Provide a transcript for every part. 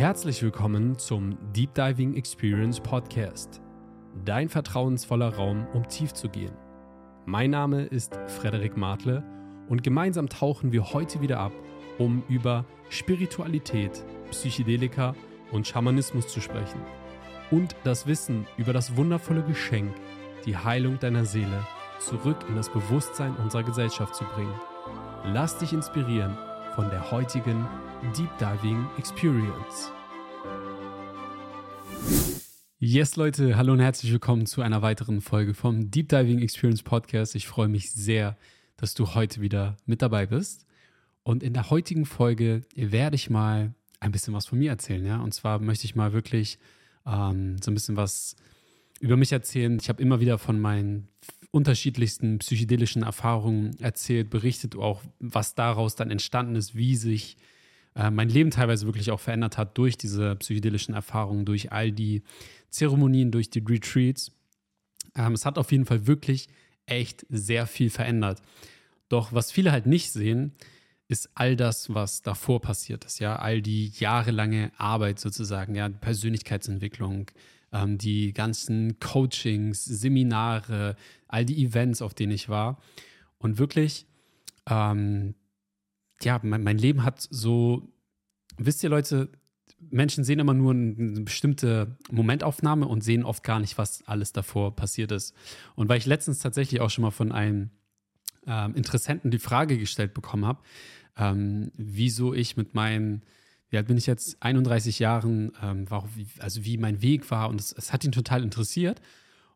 Herzlich willkommen zum Deep Diving Experience Podcast. Dein vertrauensvoller Raum, um tief zu gehen. Mein Name ist Frederik Martle und gemeinsam tauchen wir heute wieder ab, um über Spiritualität, Psychedelika und Schamanismus zu sprechen und das Wissen über das wundervolle Geschenk, die Heilung deiner Seele, zurück in das Bewusstsein unserer Gesellschaft zu bringen. Lass dich inspirieren von der heutigen Deep Diving Experience. Yes, Leute, hallo und herzlich willkommen zu einer weiteren Folge vom Deep Diving Experience Podcast. Ich freue mich sehr, dass du heute wieder mit dabei bist. Und in der heutigen Folge werde ich mal ein bisschen was von mir erzählen, ja. Und zwar möchte ich mal wirklich ähm, so ein bisschen was über mich erzählen. Ich habe immer wieder von meinen unterschiedlichsten psychedelischen Erfahrungen erzählt, berichtet auch, was daraus dann entstanden ist, wie sich äh, mein Leben teilweise wirklich auch verändert hat durch diese psychedelischen Erfahrungen, durch all die Zeremonien, durch die Retreats. Ähm, es hat auf jeden Fall wirklich echt sehr viel verändert. Doch was viele halt nicht sehen, ist all das, was davor passiert ist, ja, all die jahrelange Arbeit sozusagen, ja, Persönlichkeitsentwicklung, ähm, die ganzen Coachings, Seminare, all die Events, auf denen ich war. Und wirklich, ähm, ja, mein, mein Leben hat so, wisst ihr Leute, Menschen sehen immer nur eine bestimmte Momentaufnahme und sehen oft gar nicht, was alles davor passiert ist. Und weil ich letztens tatsächlich auch schon mal von einem ähm, Interessenten die Frage gestellt bekommen habe, ähm, wieso ich mit meinen, wie alt bin ich jetzt, 31 Jahren, ähm, war, also wie mein Weg war und es, es hat ihn total interessiert.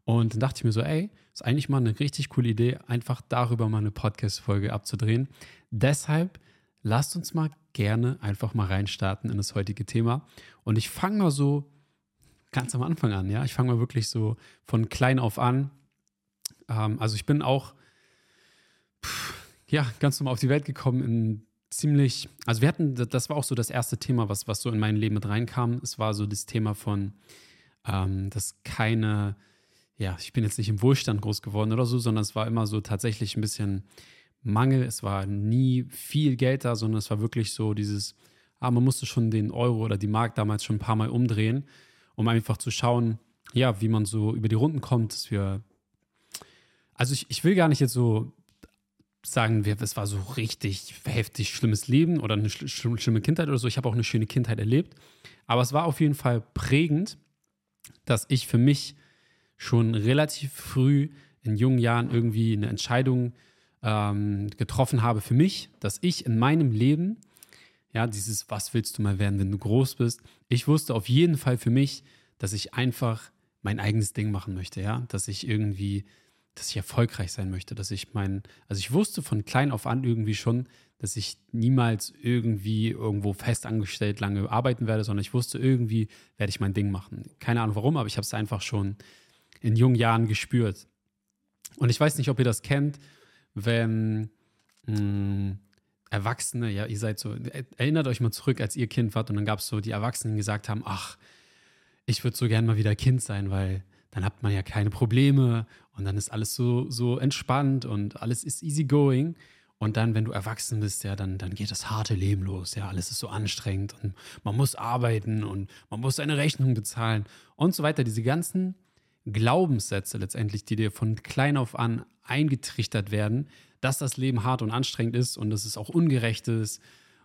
Und dann dachte ich mir so, ey, ist eigentlich mal eine richtig coole Idee, einfach darüber mal eine Podcast-Folge abzudrehen. Deshalb lasst uns mal gerne einfach mal reinstarten in das heutige Thema. Und ich fange mal so ganz am Anfang an, ja. Ich fange mal wirklich so von klein auf an. Ähm, also ich bin auch, pff, ja, ganz normal auf die Welt gekommen in ziemlich, also wir hatten, das war auch so das erste Thema, was, was so in mein Leben mit reinkam. Es war so das Thema von, ähm, dass keine, ja, ich bin jetzt nicht im Wohlstand groß geworden oder so, sondern es war immer so tatsächlich ein bisschen Mangel. Es war nie viel Geld da, sondern es war wirklich so dieses, ah, man musste schon den Euro oder die Mark damals schon ein paar Mal umdrehen, um einfach zu schauen, ja, wie man so über die Runden kommt, dass wir, also ich, ich will gar nicht jetzt so sagen, es war so richtig heftig schlimmes Leben oder eine schlimme Kindheit oder so. Ich habe auch eine schöne Kindheit erlebt. Aber es war auf jeden Fall prägend, dass ich für mich schon relativ früh in jungen Jahren irgendwie eine Entscheidung ähm, getroffen habe für mich, dass ich in meinem Leben, ja, dieses, was willst du mal werden, wenn du groß bist, ich wusste auf jeden Fall für mich, dass ich einfach mein eigenes Ding machen möchte, ja, dass ich irgendwie, dass ich erfolgreich sein möchte, dass ich mein, also ich wusste von klein auf an irgendwie schon, dass ich niemals irgendwie irgendwo festangestellt lange arbeiten werde, sondern ich wusste irgendwie werde ich mein Ding machen. Keine Ahnung warum, aber ich habe es einfach schon in jungen Jahren gespürt. Und ich weiß nicht, ob ihr das kennt wenn mh, hm, Erwachsene, ja, ihr seid so, erinnert euch mal zurück, als ihr Kind wart und dann gab es so die Erwachsenen, die gesagt haben, ach, ich würde so gern mal wieder Kind sein, weil dann hat man ja keine Probleme und dann ist alles so, so entspannt und alles ist easy going. Und dann, wenn du erwachsen bist, ja, dann, dann geht das harte Leben los. Ja, alles ist so anstrengend und man muss arbeiten und man muss seine Rechnung bezahlen und so weiter. Diese ganzen Glaubenssätze letztendlich, die dir von klein auf an eingetrichtert werden, dass das Leben hart und anstrengend ist und dass es auch ungerecht ist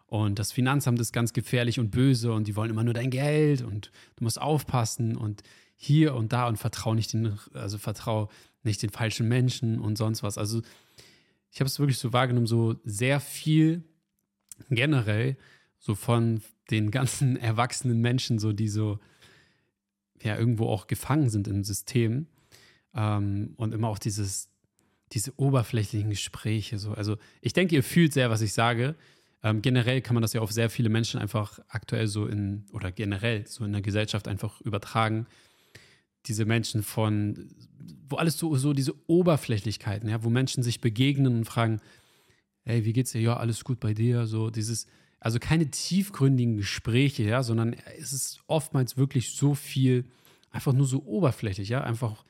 und das Finanzamt ist ganz gefährlich und böse und die wollen immer nur dein Geld und du musst aufpassen und hier und da und vertrau nicht den, also vertrau nicht den falschen Menschen und sonst was. Also ich habe es wirklich so wahrgenommen, so sehr viel generell so von den ganzen erwachsenen Menschen, so die so ja irgendwo auch gefangen sind im System ähm, und immer auch dieses, diese oberflächlichen Gespräche. So. Also ich denke, ihr fühlt sehr, was ich sage. Ähm, generell kann man das ja auf sehr viele Menschen einfach aktuell so in, oder generell so in der Gesellschaft einfach übertragen. Diese Menschen von, wo alles so, so diese Oberflächlichkeiten, ja, wo Menschen sich begegnen und fragen, hey, wie geht's dir? Ja, alles gut bei dir. So dieses, also keine tiefgründigen Gespräche, ja, sondern es ist oftmals wirklich so viel, einfach nur so oberflächlich, ja, einfach,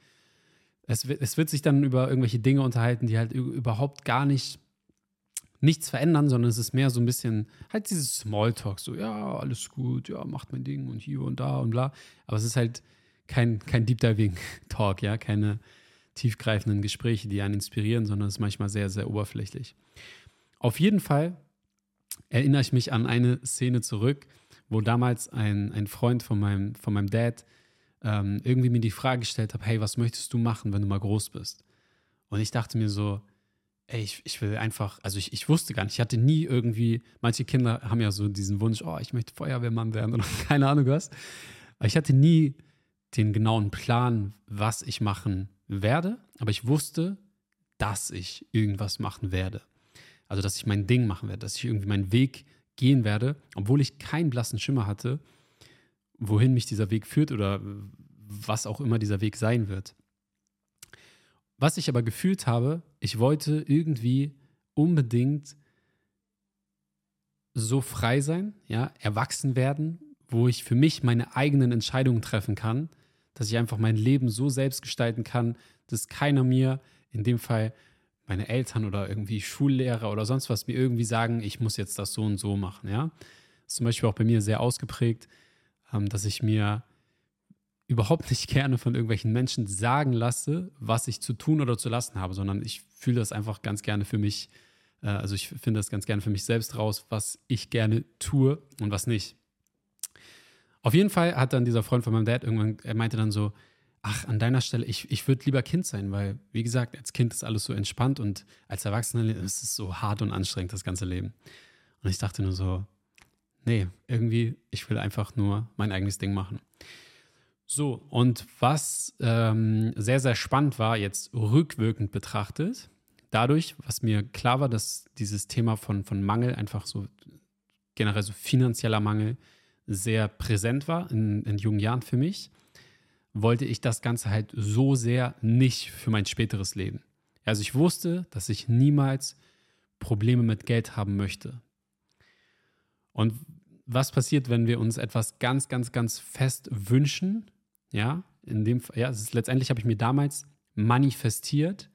es wird, es wird sich dann über irgendwelche Dinge unterhalten, die halt überhaupt gar nicht nichts verändern, sondern es ist mehr so ein bisschen halt dieses Smalltalk, so, ja, alles gut, ja, macht mein Ding und hier und da und bla. Aber es ist halt kein, kein Deep Diving Talk, ja, keine tiefgreifenden Gespräche, die einen inspirieren, sondern es ist manchmal sehr, sehr oberflächlich. Auf jeden Fall erinnere ich mich an eine Szene zurück, wo damals ein, ein Freund von meinem, von meinem Dad ähm, irgendwie mir die Frage gestellt hat, hey, was möchtest du machen, wenn du mal groß bist? Und ich dachte mir so, ey, ich, ich will einfach, also ich, ich wusste gar nicht, ich hatte nie irgendwie, manche Kinder haben ja so diesen Wunsch, oh, ich möchte Feuerwehrmann werden oder keine Ahnung was. Aber ich hatte nie den genauen Plan, was ich machen werde, aber ich wusste, dass ich irgendwas machen werde. Also, dass ich mein Ding machen werde, dass ich irgendwie meinen Weg gehen werde, obwohl ich keinen blassen Schimmer hatte, wohin mich dieser Weg führt oder was auch immer dieser Weg sein wird. Was ich aber gefühlt habe, ich wollte irgendwie unbedingt so frei sein, ja, erwachsen werden, wo ich für mich meine eigenen Entscheidungen treffen kann, dass ich einfach mein Leben so selbst gestalten kann, dass keiner mir, in dem Fall meine Eltern oder irgendwie Schullehrer oder sonst was, mir irgendwie sagen, ich muss jetzt das so und so machen, ja. Das ist zum Beispiel auch bei mir sehr ausgeprägt, ähm, dass ich mir überhaupt nicht gerne von irgendwelchen Menschen sagen lasse, was ich zu tun oder zu lassen habe, sondern ich fühle das einfach ganz gerne für mich, äh, also ich finde das ganz gerne für mich selbst raus, was ich gerne tue und was nicht. Auf jeden Fall hat dann dieser Freund von meinem Dad irgendwann, er meinte dann so, ach, an deiner Stelle, ich, ich würde lieber Kind sein, weil, wie gesagt, als Kind ist alles so entspannt und als Erwachsener ist es so hart und anstrengend, das ganze Leben. Und ich dachte nur so, nee, irgendwie, ich will einfach nur mein eigenes Ding machen. So, und was ähm, sehr, sehr spannend war, jetzt rückwirkend betrachtet, dadurch, was mir klar war, dass dieses Thema von, von Mangel, einfach so generell so finanzieller Mangel, sehr präsent war in, in jungen Jahren für mich, wollte ich das Ganze halt so sehr nicht für mein späteres Leben. Also ich wusste, dass ich niemals Probleme mit Geld haben möchte. Und was passiert, wenn wir uns etwas ganz, ganz, ganz fest wünschen ja, in dem ja, ist, letztendlich habe ich mir damals manifestiert,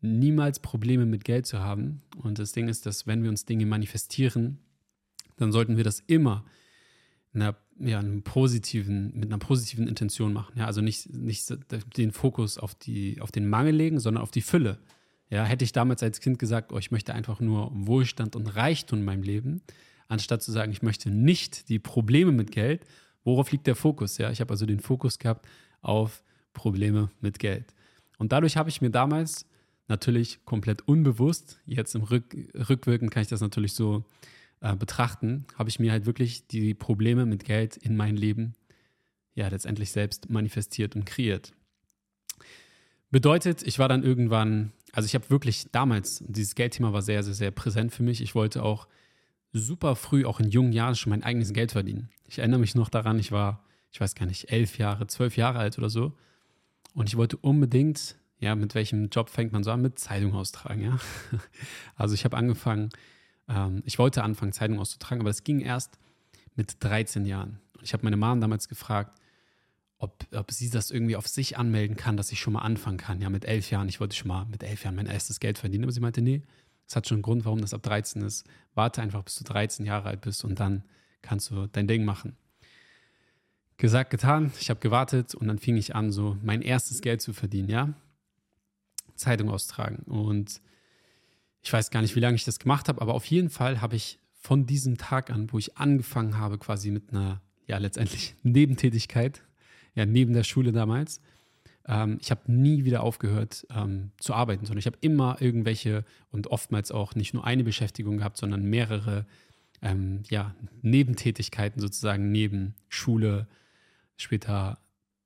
niemals Probleme mit Geld zu haben. Und das Ding ist, dass wenn wir uns Dinge manifestieren, dann sollten wir das immer einer, ja, einem positiven, mit einer positiven Intention machen. Ja, also nicht, nicht den Fokus auf, die, auf den Mangel legen, sondern auf die Fülle. Ja, hätte ich damals als Kind gesagt, oh, ich möchte einfach nur Wohlstand und Reichtum in meinem Leben, anstatt zu sagen, ich möchte nicht die Probleme mit Geld, Worauf liegt der Fokus? Ja, ich habe also den Fokus gehabt auf Probleme mit Geld. Und dadurch habe ich mir damals natürlich komplett unbewusst, jetzt im Rück, Rückwirken kann ich das natürlich so äh, betrachten, habe ich mir halt wirklich die Probleme mit Geld in mein Leben ja letztendlich selbst manifestiert und kreiert. Bedeutet, ich war dann irgendwann, also ich habe wirklich damals, dieses Geldthema war sehr, sehr, sehr präsent für mich. Ich wollte auch super früh, auch in jungen Jahren, schon mein eigenes Geld verdienen. Ich erinnere mich noch daran, ich war, ich weiß gar nicht, elf Jahre, zwölf Jahre alt oder so. Und ich wollte unbedingt, ja, mit welchem Job fängt man so an? Mit Zeitung austragen, ja. Also ich habe angefangen, ähm, ich wollte anfangen, Zeitung auszutragen, aber es ging erst mit 13 Jahren. Ich habe meine Mom damals gefragt, ob, ob sie das irgendwie auf sich anmelden kann, dass ich schon mal anfangen kann. Ja, mit elf Jahren. Ich wollte schon mal mit elf Jahren mein erstes Geld verdienen. Aber sie meinte, nee, das hat schon einen Grund, warum das ab 13 ist. Warte einfach, bis du 13 Jahre alt bist und dann kannst du dein Ding machen. Gesagt, getan. Ich habe gewartet und dann fing ich an, so mein erstes Geld zu verdienen, ja. Zeitung austragen. Und ich weiß gar nicht, wie lange ich das gemacht habe, aber auf jeden Fall habe ich von diesem Tag an, wo ich angefangen habe, quasi mit einer, ja, letztendlich Nebentätigkeit, ja, neben der Schule damals, ähm, ich habe nie wieder aufgehört ähm, zu arbeiten, sondern ich habe immer irgendwelche und oftmals auch nicht nur eine Beschäftigung gehabt, sondern mehrere ähm, ja, Nebentätigkeiten sozusagen neben Schule, später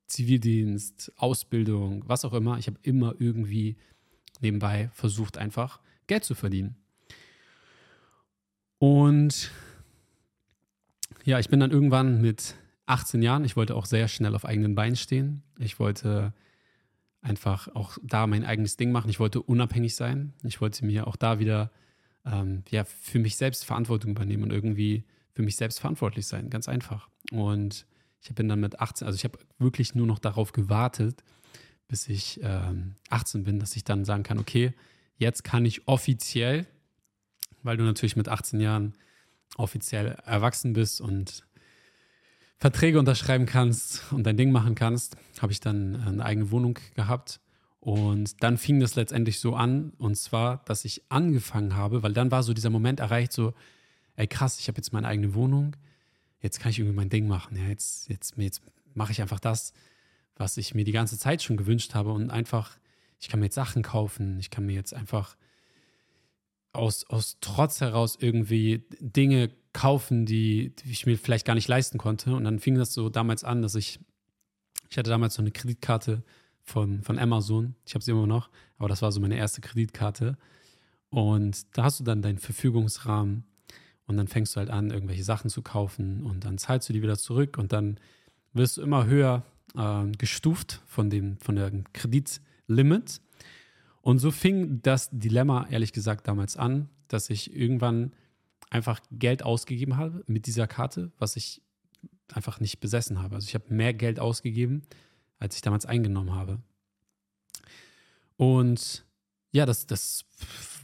Zivildienst, Ausbildung, was auch immer. Ich habe immer irgendwie nebenbei versucht, einfach Geld zu verdienen. Und ja, ich bin dann irgendwann mit 18 Jahren, ich wollte auch sehr schnell auf eigenen Beinen stehen. Ich wollte einfach auch da mein eigenes Ding machen. Ich wollte unabhängig sein. Ich wollte mir auch da wieder ähm, ja, für mich selbst Verantwortung übernehmen und irgendwie für mich selbst verantwortlich sein. Ganz einfach. Und ich bin dann mit 18, also ich habe wirklich nur noch darauf gewartet, bis ich ähm, 18 bin, dass ich dann sagen kann, okay, jetzt kann ich offiziell weil du natürlich mit 18 Jahren offiziell erwachsen bist und Verträge unterschreiben kannst und dein Ding machen kannst, habe ich dann eine eigene Wohnung gehabt. Und dann fing das letztendlich so an, und zwar, dass ich angefangen habe, weil dann war so dieser Moment erreicht, so, ey krass, ich habe jetzt meine eigene Wohnung, jetzt kann ich irgendwie mein Ding machen. Ja, jetzt, jetzt, jetzt mache ich einfach das, was ich mir die ganze Zeit schon gewünscht habe und einfach, ich kann mir jetzt Sachen kaufen, ich kann mir jetzt einfach aus, aus Trotz heraus irgendwie Dinge kaufen, die, die ich mir vielleicht gar nicht leisten konnte. Und dann fing das so damals an, dass ich, ich hatte damals so eine Kreditkarte von, von Amazon. Ich habe sie immer noch, aber das war so meine erste Kreditkarte. Und da hast du dann deinen Verfügungsrahmen und dann fängst du halt an, irgendwelche Sachen zu kaufen und dann zahlst du die wieder zurück und dann wirst du immer höher äh, gestuft von dem, von der Kreditlimit. Und so fing das Dilemma, ehrlich gesagt, damals an, dass ich irgendwann einfach Geld ausgegeben habe mit dieser Karte, was ich einfach nicht besessen habe. Also ich habe mehr Geld ausgegeben, als ich damals eingenommen habe. Und ja, das, das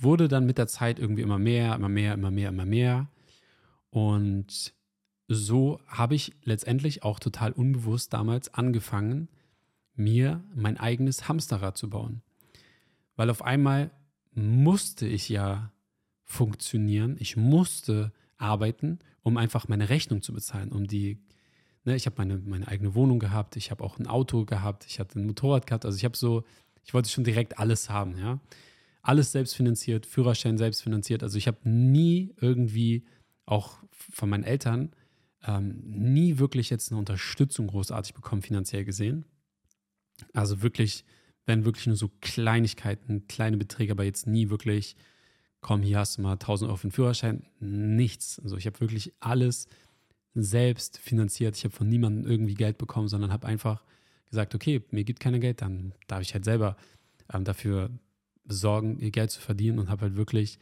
wurde dann mit der Zeit irgendwie immer mehr, immer mehr, immer mehr, immer mehr. Und so habe ich letztendlich auch total unbewusst damals angefangen, mir mein eigenes Hamsterrad zu bauen. Weil auf einmal musste ich ja funktionieren, ich musste arbeiten, um einfach meine Rechnung zu bezahlen, um die, ne, ich habe meine, meine eigene Wohnung gehabt, ich habe auch ein Auto gehabt, ich hatte ein Motorrad gehabt, also ich habe so, ich wollte schon direkt alles haben, ja. Alles selbst finanziert, Führerschein selbst finanziert, also ich habe nie irgendwie, auch von meinen Eltern, ähm, nie wirklich jetzt eine Unterstützung großartig bekommen, finanziell gesehen. Also wirklich, wenn wirklich nur so Kleinigkeiten, kleine Beträge, aber jetzt nie wirklich, komm, hier hast du mal 1000 Euro für den Führerschein. Nichts. Also ich habe wirklich alles selbst finanziert. Ich habe von niemandem irgendwie Geld bekommen, sondern habe einfach gesagt, okay, mir gibt keiner Geld, dann darf ich halt selber ähm, dafür sorgen, ihr Geld zu verdienen und habe halt wirklich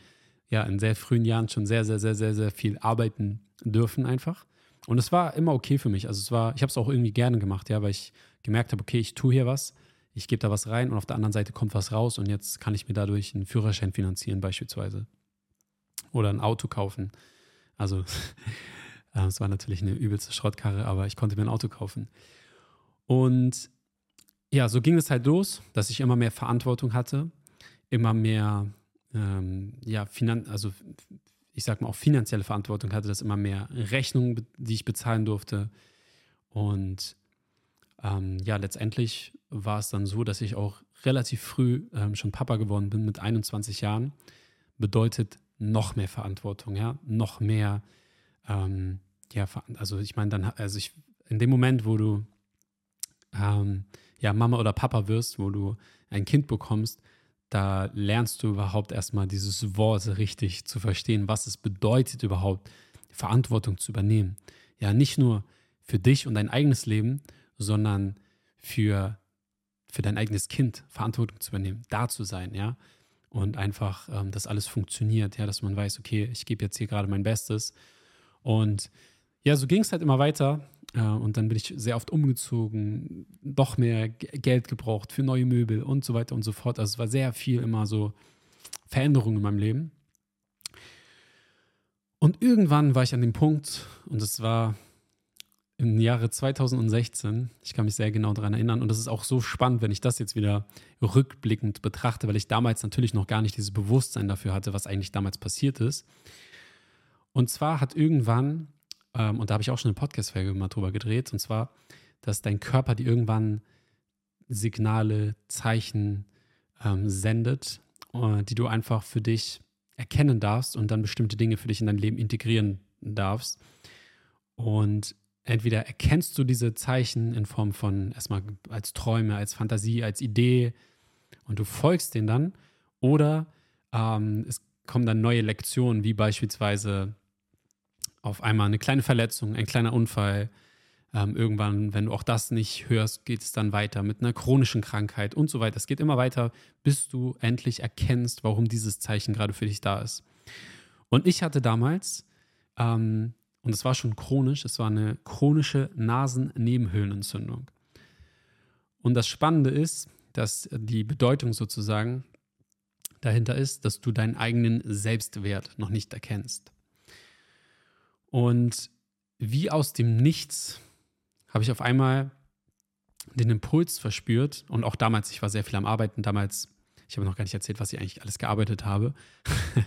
ja in sehr frühen Jahren schon sehr, sehr, sehr, sehr, sehr viel arbeiten dürfen einfach. Und es war immer okay für mich. Also es war, ich habe es auch irgendwie gerne gemacht, ja, weil ich gemerkt habe, okay, ich tue hier was, ich gebe da was rein und auf der anderen Seite kommt was raus und jetzt kann ich mir dadurch einen Führerschein finanzieren beispielsweise. Oder ein Auto kaufen. Also es war natürlich eine übelste Schrottkarre, aber ich konnte mir ein Auto kaufen. Und ja, so ging es halt los, dass ich immer mehr Verantwortung hatte, immer mehr, ähm, ja, Finan also ich sag mal, auch finanzielle Verantwortung hatte, dass immer mehr Rechnungen, die ich bezahlen durfte. Und ähm, ja, letztendlich war es dann so, dass ich auch relativ früh ähm, schon Papa geworden bin mit 21 Jahren. Bedeutet noch mehr Verantwortung, ja, noch mehr, ähm, ja, also ich meine, dann, also ich, in dem Moment, wo du ähm, ja Mama oder Papa wirst, wo du ein Kind bekommst, da lernst du überhaupt erstmal dieses Wort richtig zu verstehen, was es bedeutet überhaupt, Verantwortung zu übernehmen. Ja, nicht nur für dich und dein eigenes Leben, sondern für, für dein eigenes Kind Verantwortung zu übernehmen, da zu sein, ja. Und einfach, ähm, dass alles funktioniert, ja, dass man weiß, okay, ich gebe jetzt hier gerade mein Bestes. Und ja, so ging es halt immer weiter. Äh, und dann bin ich sehr oft umgezogen, doch mehr Geld gebraucht für neue Möbel und so weiter und so fort. Also es war sehr viel immer so Veränderung in meinem Leben. Und irgendwann war ich an dem Punkt, und es war im Jahre 2016, ich kann mich sehr genau daran erinnern, und das ist auch so spannend, wenn ich das jetzt wieder rückblickend betrachte, weil ich damals natürlich noch gar nicht dieses Bewusstsein dafür hatte, was eigentlich damals passiert ist. Und zwar hat irgendwann ähm, und da habe ich auch schon eine Podcast-Folge mal drüber gedreht, und zwar, dass dein Körper dir irgendwann Signale, Zeichen ähm, sendet, äh, die du einfach für dich erkennen darfst und dann bestimmte Dinge für dich in dein Leben integrieren darfst. Und entweder erkennst du diese Zeichen in Form von erstmal als Träume, als Fantasie, als Idee und du folgst denen dann, oder ähm, es kommen dann neue Lektionen, wie beispielsweise auf einmal eine kleine Verletzung, ein kleiner Unfall. Ähm, irgendwann, wenn du auch das nicht hörst, geht es dann weiter mit einer chronischen Krankheit und so weiter. Es geht immer weiter, bis du endlich erkennst, warum dieses Zeichen gerade für dich da ist. Und ich hatte damals, ähm, und es war schon chronisch, es war eine chronische Nasennebenhöhlenentzündung. Und das Spannende ist, dass die Bedeutung sozusagen, dahinter ist, dass du deinen eigenen Selbstwert noch nicht erkennst. Und wie aus dem Nichts habe ich auf einmal den Impuls verspürt und auch damals, ich war sehr viel am Arbeiten, damals, ich habe noch gar nicht erzählt, was ich eigentlich alles gearbeitet habe.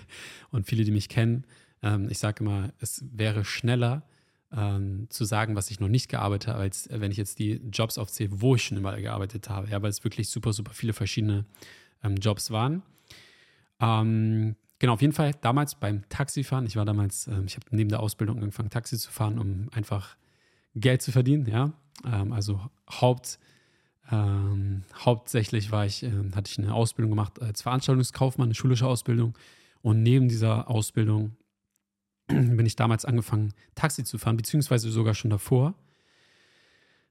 und viele, die mich kennen, ähm, ich sage immer, es wäre schneller ähm, zu sagen, was ich noch nicht gearbeitet habe, als wenn ich jetzt die Jobs aufzähle, wo ich schon überall gearbeitet habe. Ja, weil es wirklich super, super viele verschiedene ähm, Jobs waren. Ähm, genau, auf jeden Fall damals beim Taxifahren. Ich war damals, ähm, ich habe neben der Ausbildung angefangen, Taxi zu fahren, um einfach Geld zu verdienen. Ja, ähm, also Haupt, ähm, hauptsächlich war ich, äh, hatte ich eine Ausbildung gemacht als Veranstaltungskaufmann, eine schulische Ausbildung. Und neben dieser Ausbildung bin ich damals angefangen, Taxi zu fahren, beziehungsweise sogar schon davor,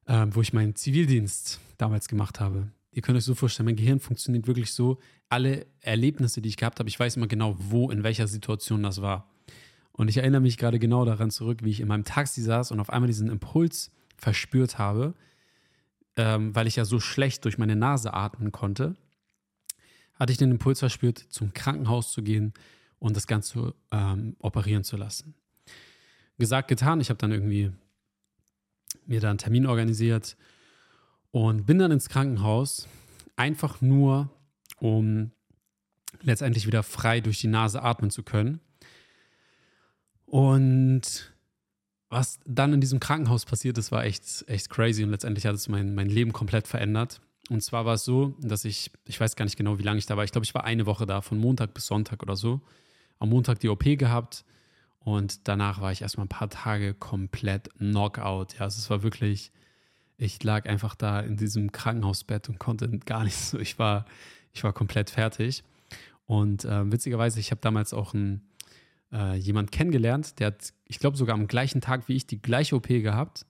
äh, wo ich meinen Zivildienst damals gemacht habe. Ihr könnt euch so vorstellen, mein Gehirn funktioniert wirklich so. Alle Erlebnisse, die ich gehabt habe, ich weiß immer genau, wo, in welcher Situation das war. Und ich erinnere mich gerade genau daran zurück, wie ich in meinem Taxi saß und auf einmal diesen Impuls verspürt habe, ähm, weil ich ja so schlecht durch meine Nase atmen konnte, hatte ich den Impuls verspürt, zum Krankenhaus zu gehen und das Ganze ähm, operieren zu lassen. Gesagt, getan. Ich habe dann irgendwie mir da einen Termin organisiert und bin dann ins Krankenhaus, einfach nur, um letztendlich wieder frei durch die Nase atmen zu können. Und was dann in diesem Krankenhaus passiert ist, war echt, echt crazy und letztendlich hat es mein, mein Leben komplett verändert. Und zwar war es so, dass ich, ich weiß gar nicht genau, wie lange ich da war. Ich glaube, ich war eine Woche da, von Montag bis Sonntag oder so. Am Montag die OP gehabt und danach war ich erstmal ein paar Tage komplett Knockout. Ja, also es war wirklich, ich lag einfach da in diesem Krankenhausbett und konnte gar nicht so. Ich war, ich war komplett fertig. Und äh, witzigerweise, ich habe damals auch einen äh, jemand kennengelernt, der hat, ich glaube, sogar am gleichen Tag wie ich die gleiche OP gehabt.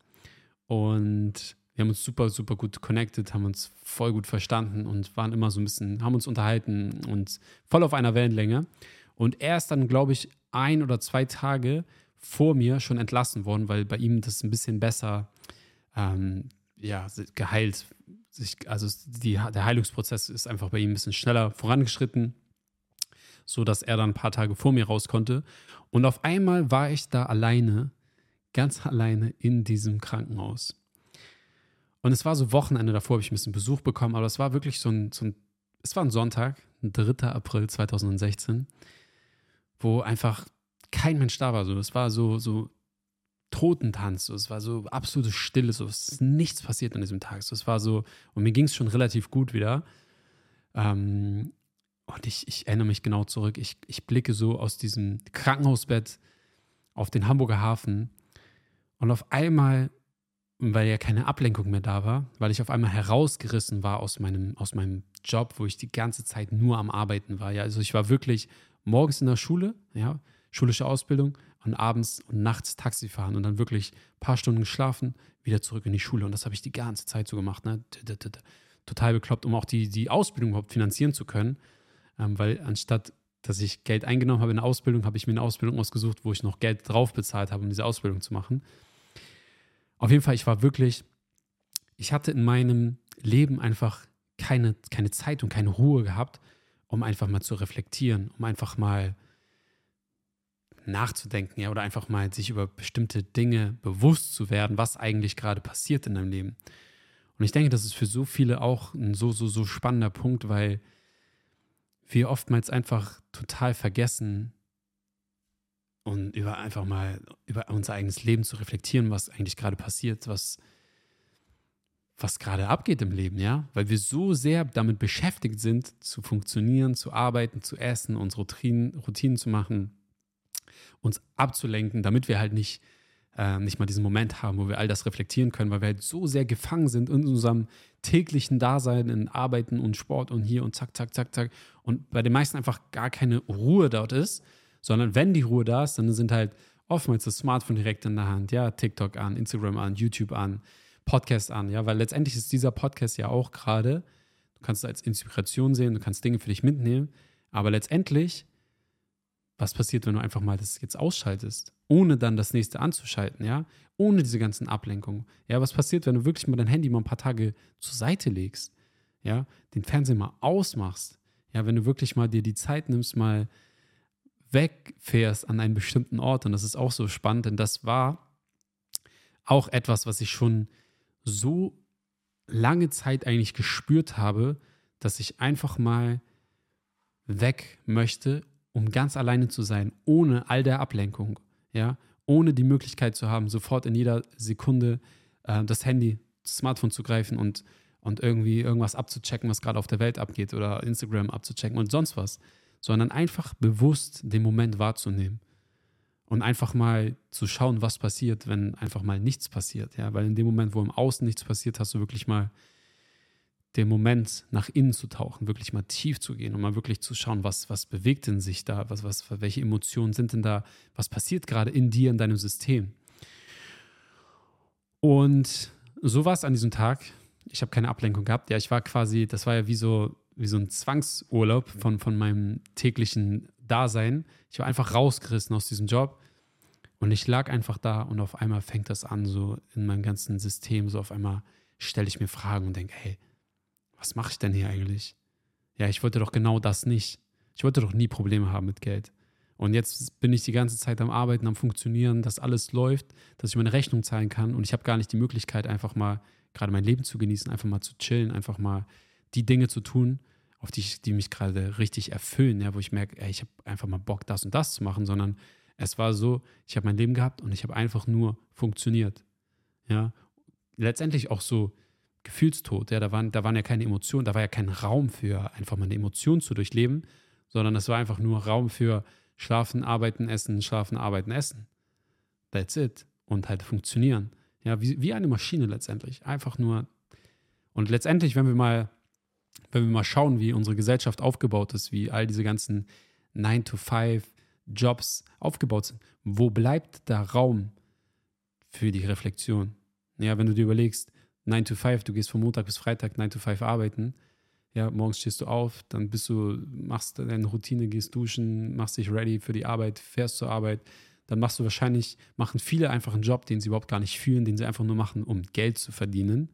Und wir haben uns super, super gut connected, haben uns voll gut verstanden und waren immer so ein bisschen, haben uns unterhalten und voll auf einer Wellenlänge. Und er ist dann, glaube ich, ein oder zwei Tage vor mir schon entlassen worden, weil bei ihm das ein bisschen besser ähm, ja, geheilt. Sich, also die, der Heilungsprozess ist einfach bei ihm ein bisschen schneller vorangeschritten so dass er dann ein paar Tage vor mir raus konnte. Und auf einmal war ich da alleine, ganz alleine in diesem Krankenhaus. Und es war so Wochenende davor, habe ich ein bisschen Besuch bekommen, aber es war wirklich so ein, so ein es war ein Sonntag, 3. April 2016, wo einfach kein Mensch da war. So. Es war so, so Totentanz, so. es war so absolute Stille, so. es ist nichts passiert an diesem Tag. So. Es war so, und mir ging es schon relativ gut wieder. Ähm, und ich, ich erinnere mich genau zurück. Ich, ich blicke so aus diesem Krankenhausbett auf den Hamburger Hafen. Und auf einmal, weil ja keine Ablenkung mehr da war, weil ich auf einmal herausgerissen war aus meinem, aus meinem Job, wo ich die ganze Zeit nur am Arbeiten war. Ja, also ich war wirklich morgens in der Schule, ja, schulische Ausbildung und abends und nachts Taxi fahren und dann wirklich ein paar Stunden geschlafen, wieder zurück in die Schule. Und das habe ich die ganze Zeit so gemacht, ne? Total bekloppt, um auch die, die Ausbildung überhaupt finanzieren zu können. Ähm, weil anstatt, dass ich Geld eingenommen habe in der Ausbildung, habe ich mir eine Ausbildung ausgesucht, wo ich noch Geld drauf bezahlt habe, um diese Ausbildung zu machen. Auf jeden Fall, ich war wirklich, ich hatte in meinem Leben einfach keine, keine Zeit und keine Ruhe gehabt, um einfach mal zu reflektieren, um einfach mal nachzudenken, ja, oder einfach mal sich über bestimmte Dinge bewusst zu werden, was eigentlich gerade passiert in deinem Leben. Und ich denke, das ist für so viele auch ein so, so, so spannender Punkt, weil wir oftmals einfach total vergessen und über einfach mal über unser eigenes Leben zu reflektieren, was eigentlich gerade passiert, was, was gerade abgeht im Leben, ja, weil wir so sehr damit beschäftigt sind, zu funktionieren, zu arbeiten, zu essen, unsere Routinen, Routinen zu machen, uns abzulenken, damit wir halt nicht äh, nicht mal diesen Moment haben, wo wir all das reflektieren können, weil wir halt so sehr gefangen sind in unserem täglichen Dasein, in Arbeiten und Sport und hier und zack, zack, zack, zack. Und bei den meisten einfach gar keine Ruhe dort ist, sondern wenn die Ruhe da ist, dann sind halt oftmals das Smartphone direkt in der Hand, ja, TikTok an, Instagram an, YouTube an, Podcast an, ja, weil letztendlich ist dieser Podcast ja auch gerade, du kannst es als Inspiration sehen, du kannst Dinge für dich mitnehmen, aber letztendlich, was passiert, wenn du einfach mal das jetzt ausschaltest? ohne dann das nächste anzuschalten, ja, ohne diese ganzen Ablenkungen. Ja, was passiert, wenn du wirklich mal dein Handy mal ein paar Tage zur Seite legst, ja, den Fernseher mal ausmachst, Ja, wenn du wirklich mal dir die Zeit nimmst, mal wegfährst an einen bestimmten Ort. Und das ist auch so spannend, denn das war auch etwas, was ich schon so lange Zeit eigentlich gespürt habe, dass ich einfach mal weg möchte, um ganz alleine zu sein, ohne all der Ablenkung, ja, ohne die Möglichkeit zu haben, sofort in jeder Sekunde äh, das Handy, das Smartphone zu greifen und, und irgendwie irgendwas abzuchecken, was gerade auf der Welt abgeht oder Instagram abzuchecken und sonst was, sondern einfach bewusst den Moment wahrzunehmen und einfach mal zu schauen, was passiert, wenn einfach mal nichts passiert, ja, weil in dem Moment, wo im Außen nichts passiert, hast du wirklich mal den Moment nach innen zu tauchen, wirklich mal tief zu gehen und mal wirklich zu schauen, was, was bewegt denn sich da, was, was, welche Emotionen sind denn da, was passiert gerade in dir, in deinem System. Und so war es an diesem Tag. Ich habe keine Ablenkung gehabt. Ja, ich war quasi, das war ja wie so, wie so ein Zwangsurlaub von, von meinem täglichen Dasein. Ich war einfach rausgerissen aus diesem Job. Und ich lag einfach da und auf einmal fängt das an, so in meinem ganzen System, so auf einmal stelle ich mir Fragen und denke, hey, was mache ich denn hier eigentlich? Ja, ich wollte doch genau das nicht. Ich wollte doch nie Probleme haben mit Geld. Und jetzt bin ich die ganze Zeit am Arbeiten, am Funktionieren, dass alles läuft, dass ich meine Rechnung zahlen kann und ich habe gar nicht die Möglichkeit, einfach mal gerade mein Leben zu genießen, einfach mal zu chillen, einfach mal die Dinge zu tun, auf die, die mich gerade richtig erfüllen, ja, wo ich merke, ey, ich habe einfach mal Bock, das und das zu machen, sondern es war so, ich habe mein Leben gehabt und ich habe einfach nur funktioniert. Ja, letztendlich auch so Gefühlstod. Ja, da waren, da waren ja keine Emotionen, da war ja kein Raum für einfach mal eine Emotion zu durchleben, sondern es war einfach nur Raum für Schlafen, Arbeiten, Essen, Schlafen, Arbeiten, Essen. That's it. Und halt funktionieren. Ja, wie, wie eine Maschine letztendlich. Einfach nur. Und letztendlich, wenn wir mal, wenn wir mal schauen, wie unsere Gesellschaft aufgebaut ist, wie all diese ganzen 9-to-5-Jobs aufgebaut sind, wo bleibt da Raum für die Reflexion? Ja, wenn du dir überlegst, 9 to 5, du gehst von Montag bis Freitag 9 to 5 arbeiten. Ja, morgens stehst du auf, dann bist du, machst deine Routine, gehst duschen, machst dich ready für die Arbeit, fährst zur Arbeit. Dann machst du wahrscheinlich, machen viele einfach einen Job, den sie überhaupt gar nicht fühlen, den sie einfach nur machen, um Geld zu verdienen.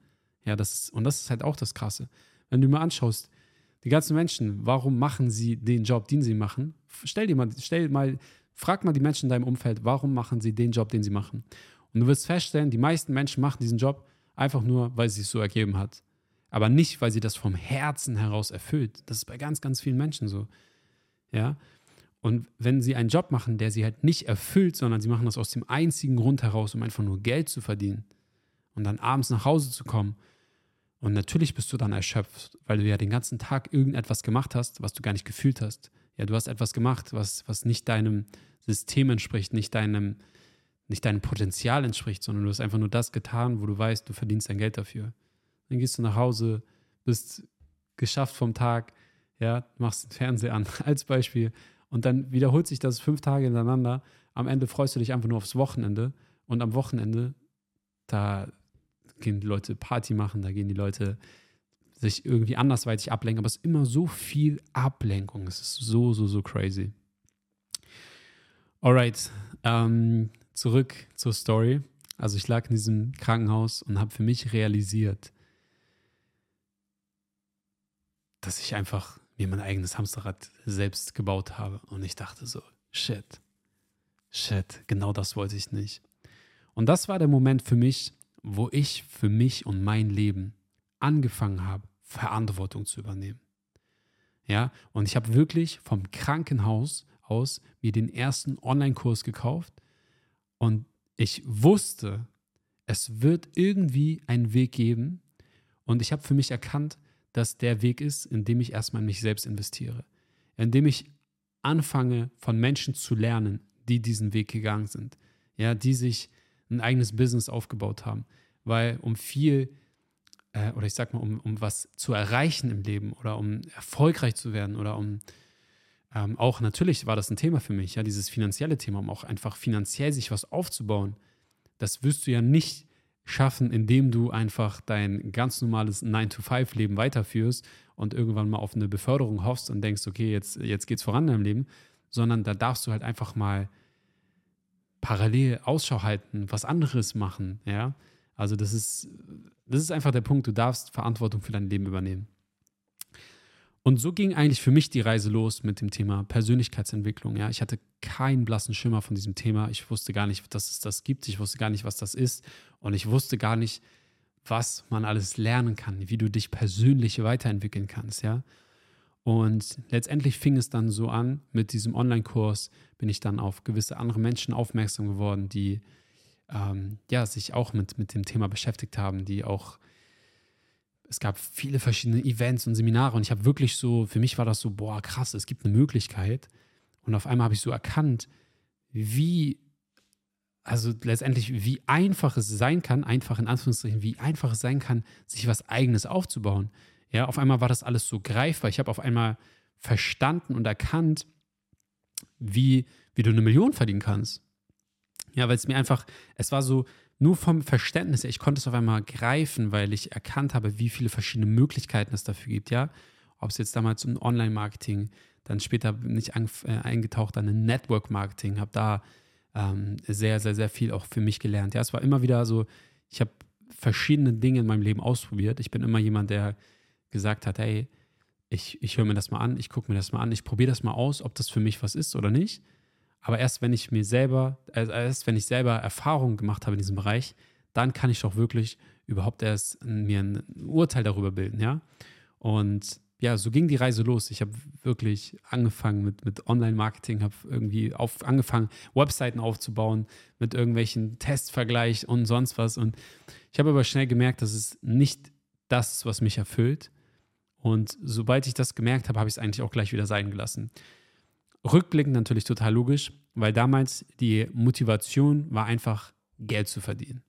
Ja, das ist, und das ist halt auch das Krasse. Wenn du mal anschaust, die ganzen Menschen, warum machen sie den Job, den sie machen? Stell dir mal, stell mal, frag mal die Menschen in deinem Umfeld, warum machen sie den Job, den sie machen? Und du wirst feststellen, die meisten Menschen machen diesen Job, Einfach nur, weil es so ergeben hat. Aber nicht, weil sie das vom Herzen heraus erfüllt. Das ist bei ganz, ganz vielen Menschen so. Ja. Und wenn sie einen Job machen, der sie halt nicht erfüllt, sondern sie machen das aus dem einzigen Grund heraus, um einfach nur Geld zu verdienen und dann abends nach Hause zu kommen. Und natürlich bist du dann erschöpft, weil du ja den ganzen Tag irgendetwas gemacht hast, was du gar nicht gefühlt hast. Ja, du hast etwas gemacht, was, was nicht deinem System entspricht, nicht deinem, nicht deinem Potenzial entspricht, sondern du hast einfach nur das getan, wo du weißt, du verdienst dein Geld dafür. Dann gehst du nach Hause, bist geschafft vom Tag, ja, machst den Fernseher an als Beispiel und dann wiederholt sich das fünf Tage hintereinander. Am Ende freust du dich einfach nur aufs Wochenende und am Wochenende, da gehen die Leute Party machen, da gehen die Leute sich irgendwie andersweitig ablenken, aber es ist immer so viel Ablenkung. Es ist so, so, so crazy. Alright. Ähm, zurück zur Story. Also ich lag in diesem Krankenhaus und habe für mich realisiert, dass ich einfach mir mein eigenes Hamsterrad selbst gebaut habe. Und ich dachte so, shit, shit, genau das wollte ich nicht. Und das war der Moment für mich, wo ich für mich und mein Leben angefangen habe, Verantwortung zu übernehmen. Ja, und ich habe wirklich vom Krankenhaus aus mir den ersten Online-Kurs gekauft und ich wusste, es wird irgendwie einen Weg geben. Und ich habe für mich erkannt, dass der Weg ist, indem ich erstmal in mich selbst investiere. Indem ich anfange, von Menschen zu lernen, die diesen Weg gegangen sind. Ja, die sich ein eigenes Business aufgebaut haben. Weil um viel, äh, oder ich sag mal, um, um was zu erreichen im Leben oder um erfolgreich zu werden oder um ähm, auch natürlich war das ein Thema für mich, ja, dieses finanzielle Thema, um auch einfach finanziell sich was aufzubauen. Das wirst du ja nicht schaffen, indem du einfach dein ganz normales 9-to-5-Leben weiterführst und irgendwann mal auf eine Beförderung hoffst und denkst, okay, jetzt, jetzt geht's voran in deinem Leben, sondern da darfst du halt einfach mal parallel Ausschau halten, was anderes machen, ja. Also das ist, das ist einfach der Punkt, du darfst Verantwortung für dein Leben übernehmen. Und so ging eigentlich für mich die Reise los mit dem Thema Persönlichkeitsentwicklung. Ja, ich hatte keinen blassen Schimmer von diesem Thema. Ich wusste gar nicht, dass es das gibt. Ich wusste gar nicht, was das ist. Und ich wusste gar nicht, was man alles lernen kann, wie du dich persönlich weiterentwickeln kannst. Ja, und letztendlich fing es dann so an, mit diesem Online-Kurs bin ich dann auf gewisse andere Menschen aufmerksam geworden, die ähm, ja, sich auch mit, mit dem Thema beschäftigt haben, die auch, es gab viele verschiedene Events und Seminare und ich habe wirklich so, für mich war das so, boah, krass, es gibt eine Möglichkeit. Und auf einmal habe ich so erkannt, wie, also letztendlich, wie einfach es sein kann, einfach in Anführungszeichen, wie einfach es sein kann, sich was Eigenes aufzubauen. Ja, auf einmal war das alles so greifbar. Ich habe auf einmal verstanden und erkannt, wie, wie du eine Million verdienen kannst. Ja, weil es mir einfach, es war so, nur vom Verständnis her, ich konnte es auf einmal greifen, weil ich erkannt habe, wie viele verschiedene Möglichkeiten es dafür gibt, ja. Ob es jetzt damals um Online-Marketing, dann später bin ich äh, eingetaucht an ein Network-Marketing, habe da ähm, sehr, sehr, sehr viel auch für mich gelernt. Ja, es war immer wieder so, ich habe verschiedene Dinge in meinem Leben ausprobiert. Ich bin immer jemand, der gesagt hat, hey, ich, ich höre mir das mal an, ich gucke mir das mal an, ich probiere das mal aus, ob das für mich was ist oder nicht. Aber erst wenn ich mir selber, also erst wenn ich selber Erfahrungen gemacht habe in diesem Bereich, dann kann ich doch wirklich überhaupt erst mir ein Urteil darüber bilden, ja. Und ja, so ging die Reise los. Ich habe wirklich angefangen mit, mit Online-Marketing, habe irgendwie auf, angefangen, Webseiten aufzubauen mit irgendwelchen Testvergleich und sonst was. Und ich habe aber schnell gemerkt, dass es nicht das was mich erfüllt. Und sobald ich das gemerkt habe, habe ich es eigentlich auch gleich wieder sein gelassen. Rückblickend natürlich total logisch, weil damals die Motivation war einfach Geld zu verdienen.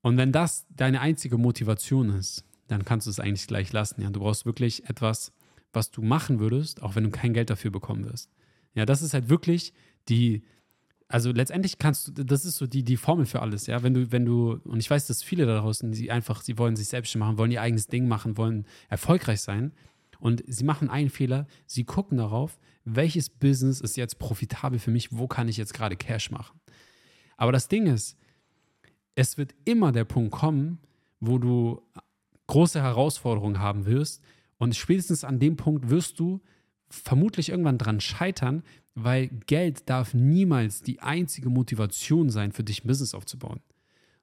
Und wenn das deine einzige Motivation ist, dann kannst du es eigentlich gleich lassen. Ja, du brauchst wirklich etwas, was du machen würdest, auch wenn du kein Geld dafür bekommen wirst. Ja, das ist halt wirklich die, also letztendlich kannst du, das ist so die, die Formel für alles, ja. Wenn du, wenn du, und ich weiß, dass viele da draußen, die einfach, sie wollen sich selbst machen, wollen ihr eigenes Ding machen, wollen erfolgreich sein. Und sie machen einen Fehler, sie gucken darauf, welches Business ist jetzt profitabel für mich, wo kann ich jetzt gerade Cash machen. Aber das Ding ist, es wird immer der Punkt kommen, wo du große Herausforderungen haben wirst. Und spätestens an dem Punkt wirst du vermutlich irgendwann dran scheitern, weil Geld darf niemals die einzige Motivation sein, für dich ein Business aufzubauen,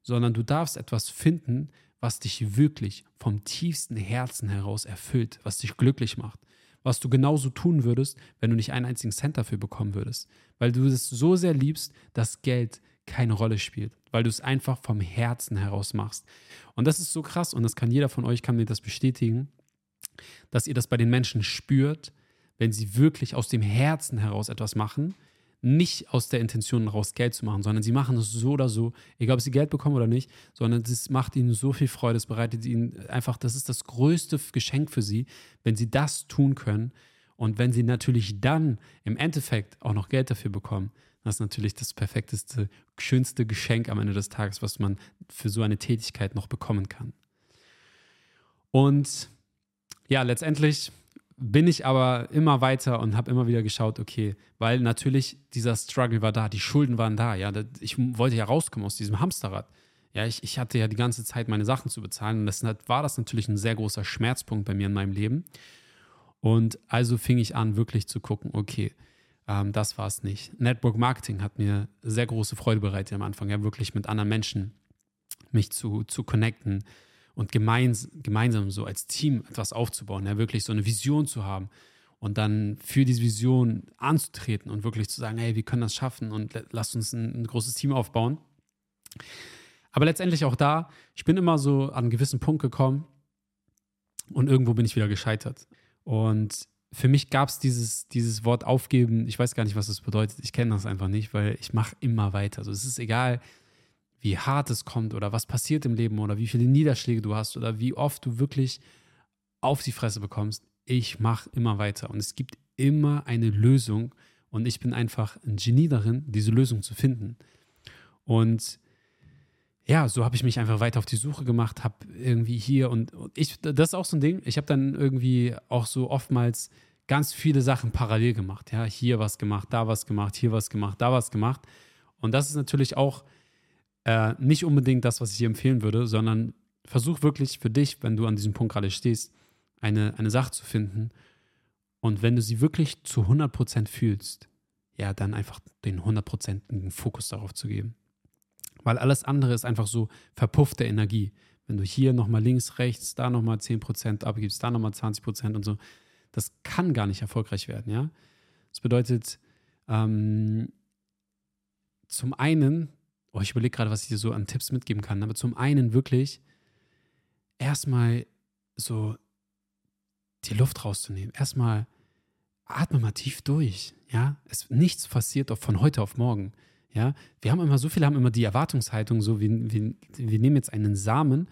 sondern du darfst etwas finden, was dich wirklich vom tiefsten Herzen heraus erfüllt, was dich glücklich macht, was du genauso tun würdest, wenn du nicht einen einzigen Cent dafür bekommen würdest, weil du es so sehr liebst, dass Geld keine Rolle spielt, weil du es einfach vom Herzen heraus machst. Und das ist so krass und das kann jeder von euch kann mir das bestätigen, dass ihr das bei den Menschen spürt, wenn sie wirklich aus dem Herzen heraus etwas machen, nicht aus der Intention heraus Geld zu machen, sondern sie machen es so oder so, egal ob sie Geld bekommen oder nicht, sondern es macht ihnen so viel Freude, es bereitet ihnen einfach, das ist das größte Geschenk für sie, wenn sie das tun können und wenn sie natürlich dann im Endeffekt auch noch Geld dafür bekommen. Das ist natürlich das perfekteste, schönste Geschenk am Ende des Tages, was man für so eine Tätigkeit noch bekommen kann. Und ja, letztendlich bin ich aber immer weiter und habe immer wieder geschaut, okay, weil natürlich dieser Struggle war da, die Schulden waren da, ja, ich wollte ja rauskommen aus diesem Hamsterrad. Ja, ich, ich hatte ja die ganze Zeit meine Sachen zu bezahlen und das war das natürlich ein sehr großer Schmerzpunkt bei mir in meinem Leben. Und also fing ich an, wirklich zu gucken, okay, ähm, das war es nicht. Network Marketing hat mir sehr große Freude bereitet am Anfang, ja, wirklich mit anderen Menschen mich zu, zu connecten, und gemeins, gemeinsam so als Team etwas aufzubauen, ja, wirklich so eine Vision zu haben und dann für diese Vision anzutreten und wirklich zu sagen, hey, wir können das schaffen und lasst uns ein, ein großes Team aufbauen. Aber letztendlich auch da, ich bin immer so an einen gewissen Punkt gekommen und irgendwo bin ich wieder gescheitert. Und für mich gab es dieses, dieses Wort aufgeben, ich weiß gar nicht, was das bedeutet, ich kenne das einfach nicht, weil ich mache immer weiter. Also es ist egal, wie hart es kommt oder was passiert im Leben oder wie viele Niederschläge du hast oder wie oft du wirklich auf die Fresse bekommst. Ich mache immer weiter und es gibt immer eine Lösung und ich bin einfach ein Genie darin, diese Lösung zu finden. Und ja, so habe ich mich einfach weiter auf die Suche gemacht, habe irgendwie hier und, ich, das ist auch so ein Ding, ich habe dann irgendwie auch so oftmals ganz viele Sachen parallel gemacht. Ja, hier was gemacht, da was gemacht, hier was gemacht, da was gemacht. Und das ist natürlich auch äh, nicht unbedingt das, was ich dir empfehlen würde, sondern versuch wirklich für dich, wenn du an diesem Punkt gerade stehst, eine, eine Sache zu finden und wenn du sie wirklich zu 100% fühlst, ja, dann einfach den 100%igen Fokus darauf zu geben. Weil alles andere ist einfach so verpuffte Energie. Wenn du hier nochmal links, rechts, da nochmal 10% abgibst, da nochmal 20% und so, das kann gar nicht erfolgreich werden, ja. Das bedeutet, ähm, zum einen, oh, ich überlege gerade, was ich dir so an Tipps mitgeben kann, aber zum einen wirklich erstmal so die Luft rauszunehmen. Erstmal atme mal tief durch. Ja, es, nichts passiert von heute auf morgen. Ja, wir haben immer so viele haben immer die Erwartungshaltung, so wir, wir, wir nehmen jetzt einen Samen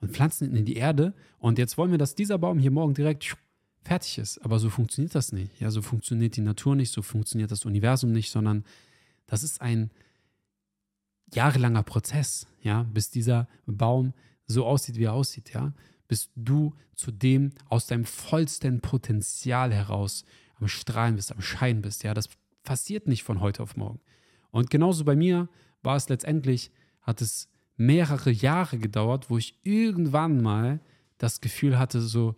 und pflanzen ihn in die Erde und jetzt wollen wir, dass dieser Baum hier morgen direkt fertig ist. Aber so funktioniert das nicht. Ja, so funktioniert die Natur nicht, so funktioniert das Universum nicht, sondern das ist ein jahrelanger Prozess, ja, bis dieser Baum so aussieht, wie er aussieht, ja, bis du zu dem aus deinem vollsten Potenzial heraus am Strahlen bist, am Schein bist. Ja, das passiert nicht von heute auf morgen. Und genauso bei mir war es letztendlich, hat es mehrere Jahre gedauert, wo ich irgendwann mal das Gefühl hatte, so,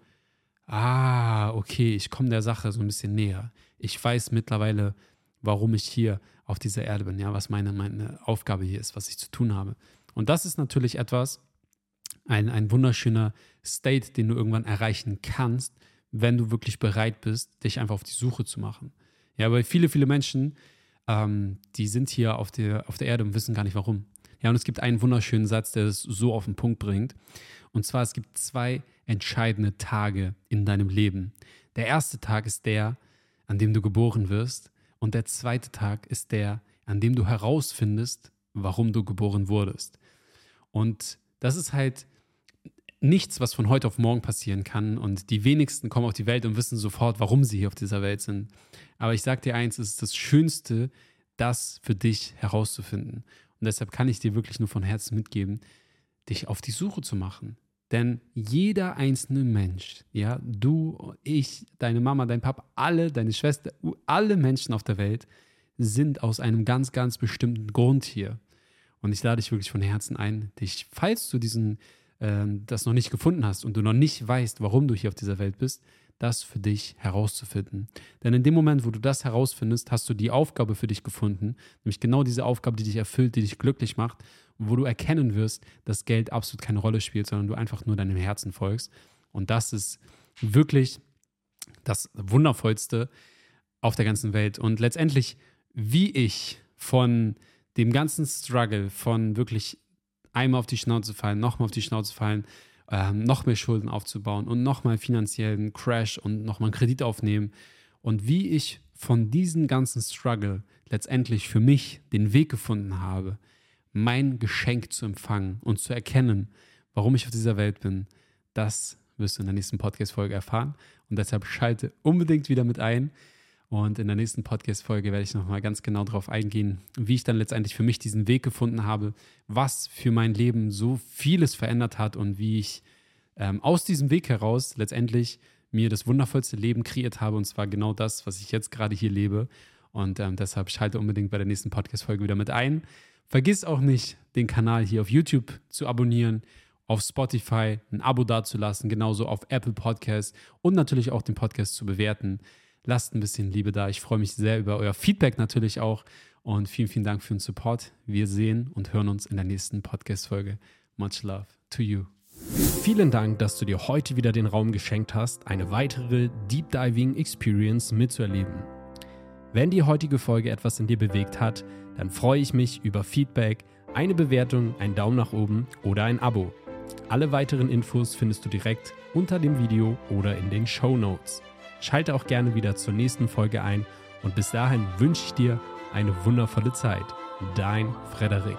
ah, okay, ich komme der Sache so ein bisschen näher. Ich weiß mittlerweile, warum ich hier auf dieser Erde bin, ja, was meine, meine Aufgabe hier ist, was ich zu tun habe. Und das ist natürlich etwas, ein, ein wunderschöner State, den du irgendwann erreichen kannst, wenn du wirklich bereit bist, dich einfach auf die Suche zu machen. Ja, weil viele, viele Menschen, ähm, die sind hier auf der, auf der Erde und wissen gar nicht warum. Ja, und es gibt einen wunderschönen Satz, der es so auf den Punkt bringt. Und zwar, es gibt zwei entscheidende Tage in deinem Leben. Der erste Tag ist der, an dem du geboren wirst. Und der zweite Tag ist der, an dem du herausfindest, warum du geboren wurdest. Und das ist halt nichts, was von heute auf morgen passieren kann. Und die wenigsten kommen auf die Welt und wissen sofort, warum sie hier auf dieser Welt sind. Aber ich sage dir eins, es ist das Schönste, das für dich herauszufinden. Und deshalb kann ich dir wirklich nur von Herzen mitgeben, dich auf die Suche zu machen. Denn jeder einzelne Mensch, ja, du, ich, deine Mama, dein Papa, alle, deine Schwester, alle Menschen auf der Welt sind aus einem ganz, ganz bestimmten Grund hier. Und ich lade dich wirklich von Herzen ein, dich, falls du diesen ähm, das noch nicht gefunden hast und du noch nicht weißt, warum du hier auf dieser Welt bist, das für dich herauszufinden. Denn in dem Moment, wo du das herausfindest, hast du die Aufgabe für dich gefunden, nämlich genau diese Aufgabe, die dich erfüllt, die dich glücklich macht, wo du erkennen wirst, dass Geld absolut keine Rolle spielt, sondern du einfach nur deinem Herzen folgst. Und das ist wirklich das Wundervollste auf der ganzen Welt. Und letztendlich, wie ich von dem ganzen Struggle, von wirklich einmal auf die Schnauze fallen, nochmal auf die Schnauze fallen, ähm, noch mehr Schulden aufzubauen und nochmal finanziellen Crash und nochmal einen Kredit aufnehmen. Und wie ich von diesem ganzen Struggle letztendlich für mich den Weg gefunden habe, mein Geschenk zu empfangen und zu erkennen, warum ich auf dieser Welt bin, das wirst du in der nächsten Podcast-Folge erfahren. Und deshalb schalte unbedingt wieder mit ein. Und in der nächsten Podcast-Folge werde ich nochmal ganz genau darauf eingehen, wie ich dann letztendlich für mich diesen Weg gefunden habe, was für mein Leben so vieles verändert hat und wie ich ähm, aus diesem Weg heraus letztendlich mir das wundervollste Leben kreiert habe. Und zwar genau das, was ich jetzt gerade hier lebe. Und ähm, deshalb schalte unbedingt bei der nächsten Podcast-Folge wieder mit ein. Vergiss auch nicht, den Kanal hier auf YouTube zu abonnieren, auf Spotify ein Abo dazulassen, genauso auf Apple Podcasts und natürlich auch den Podcast zu bewerten. Lasst ein bisschen Liebe da. Ich freue mich sehr über euer Feedback natürlich auch. Und vielen, vielen Dank für den Support. Wir sehen und hören uns in der nächsten Podcast-Folge. Much love to you. Vielen Dank, dass du dir heute wieder den Raum geschenkt hast, eine weitere Deep Diving Experience mitzuerleben. Wenn die heutige Folge etwas in dir bewegt hat, dann freue ich mich über Feedback, eine Bewertung, einen Daumen nach oben oder ein Abo. Alle weiteren Infos findest du direkt unter dem Video oder in den Show Notes. Schalte auch gerne wieder zur nächsten Folge ein und bis dahin wünsche ich dir eine wundervolle Zeit. Dein Frederik.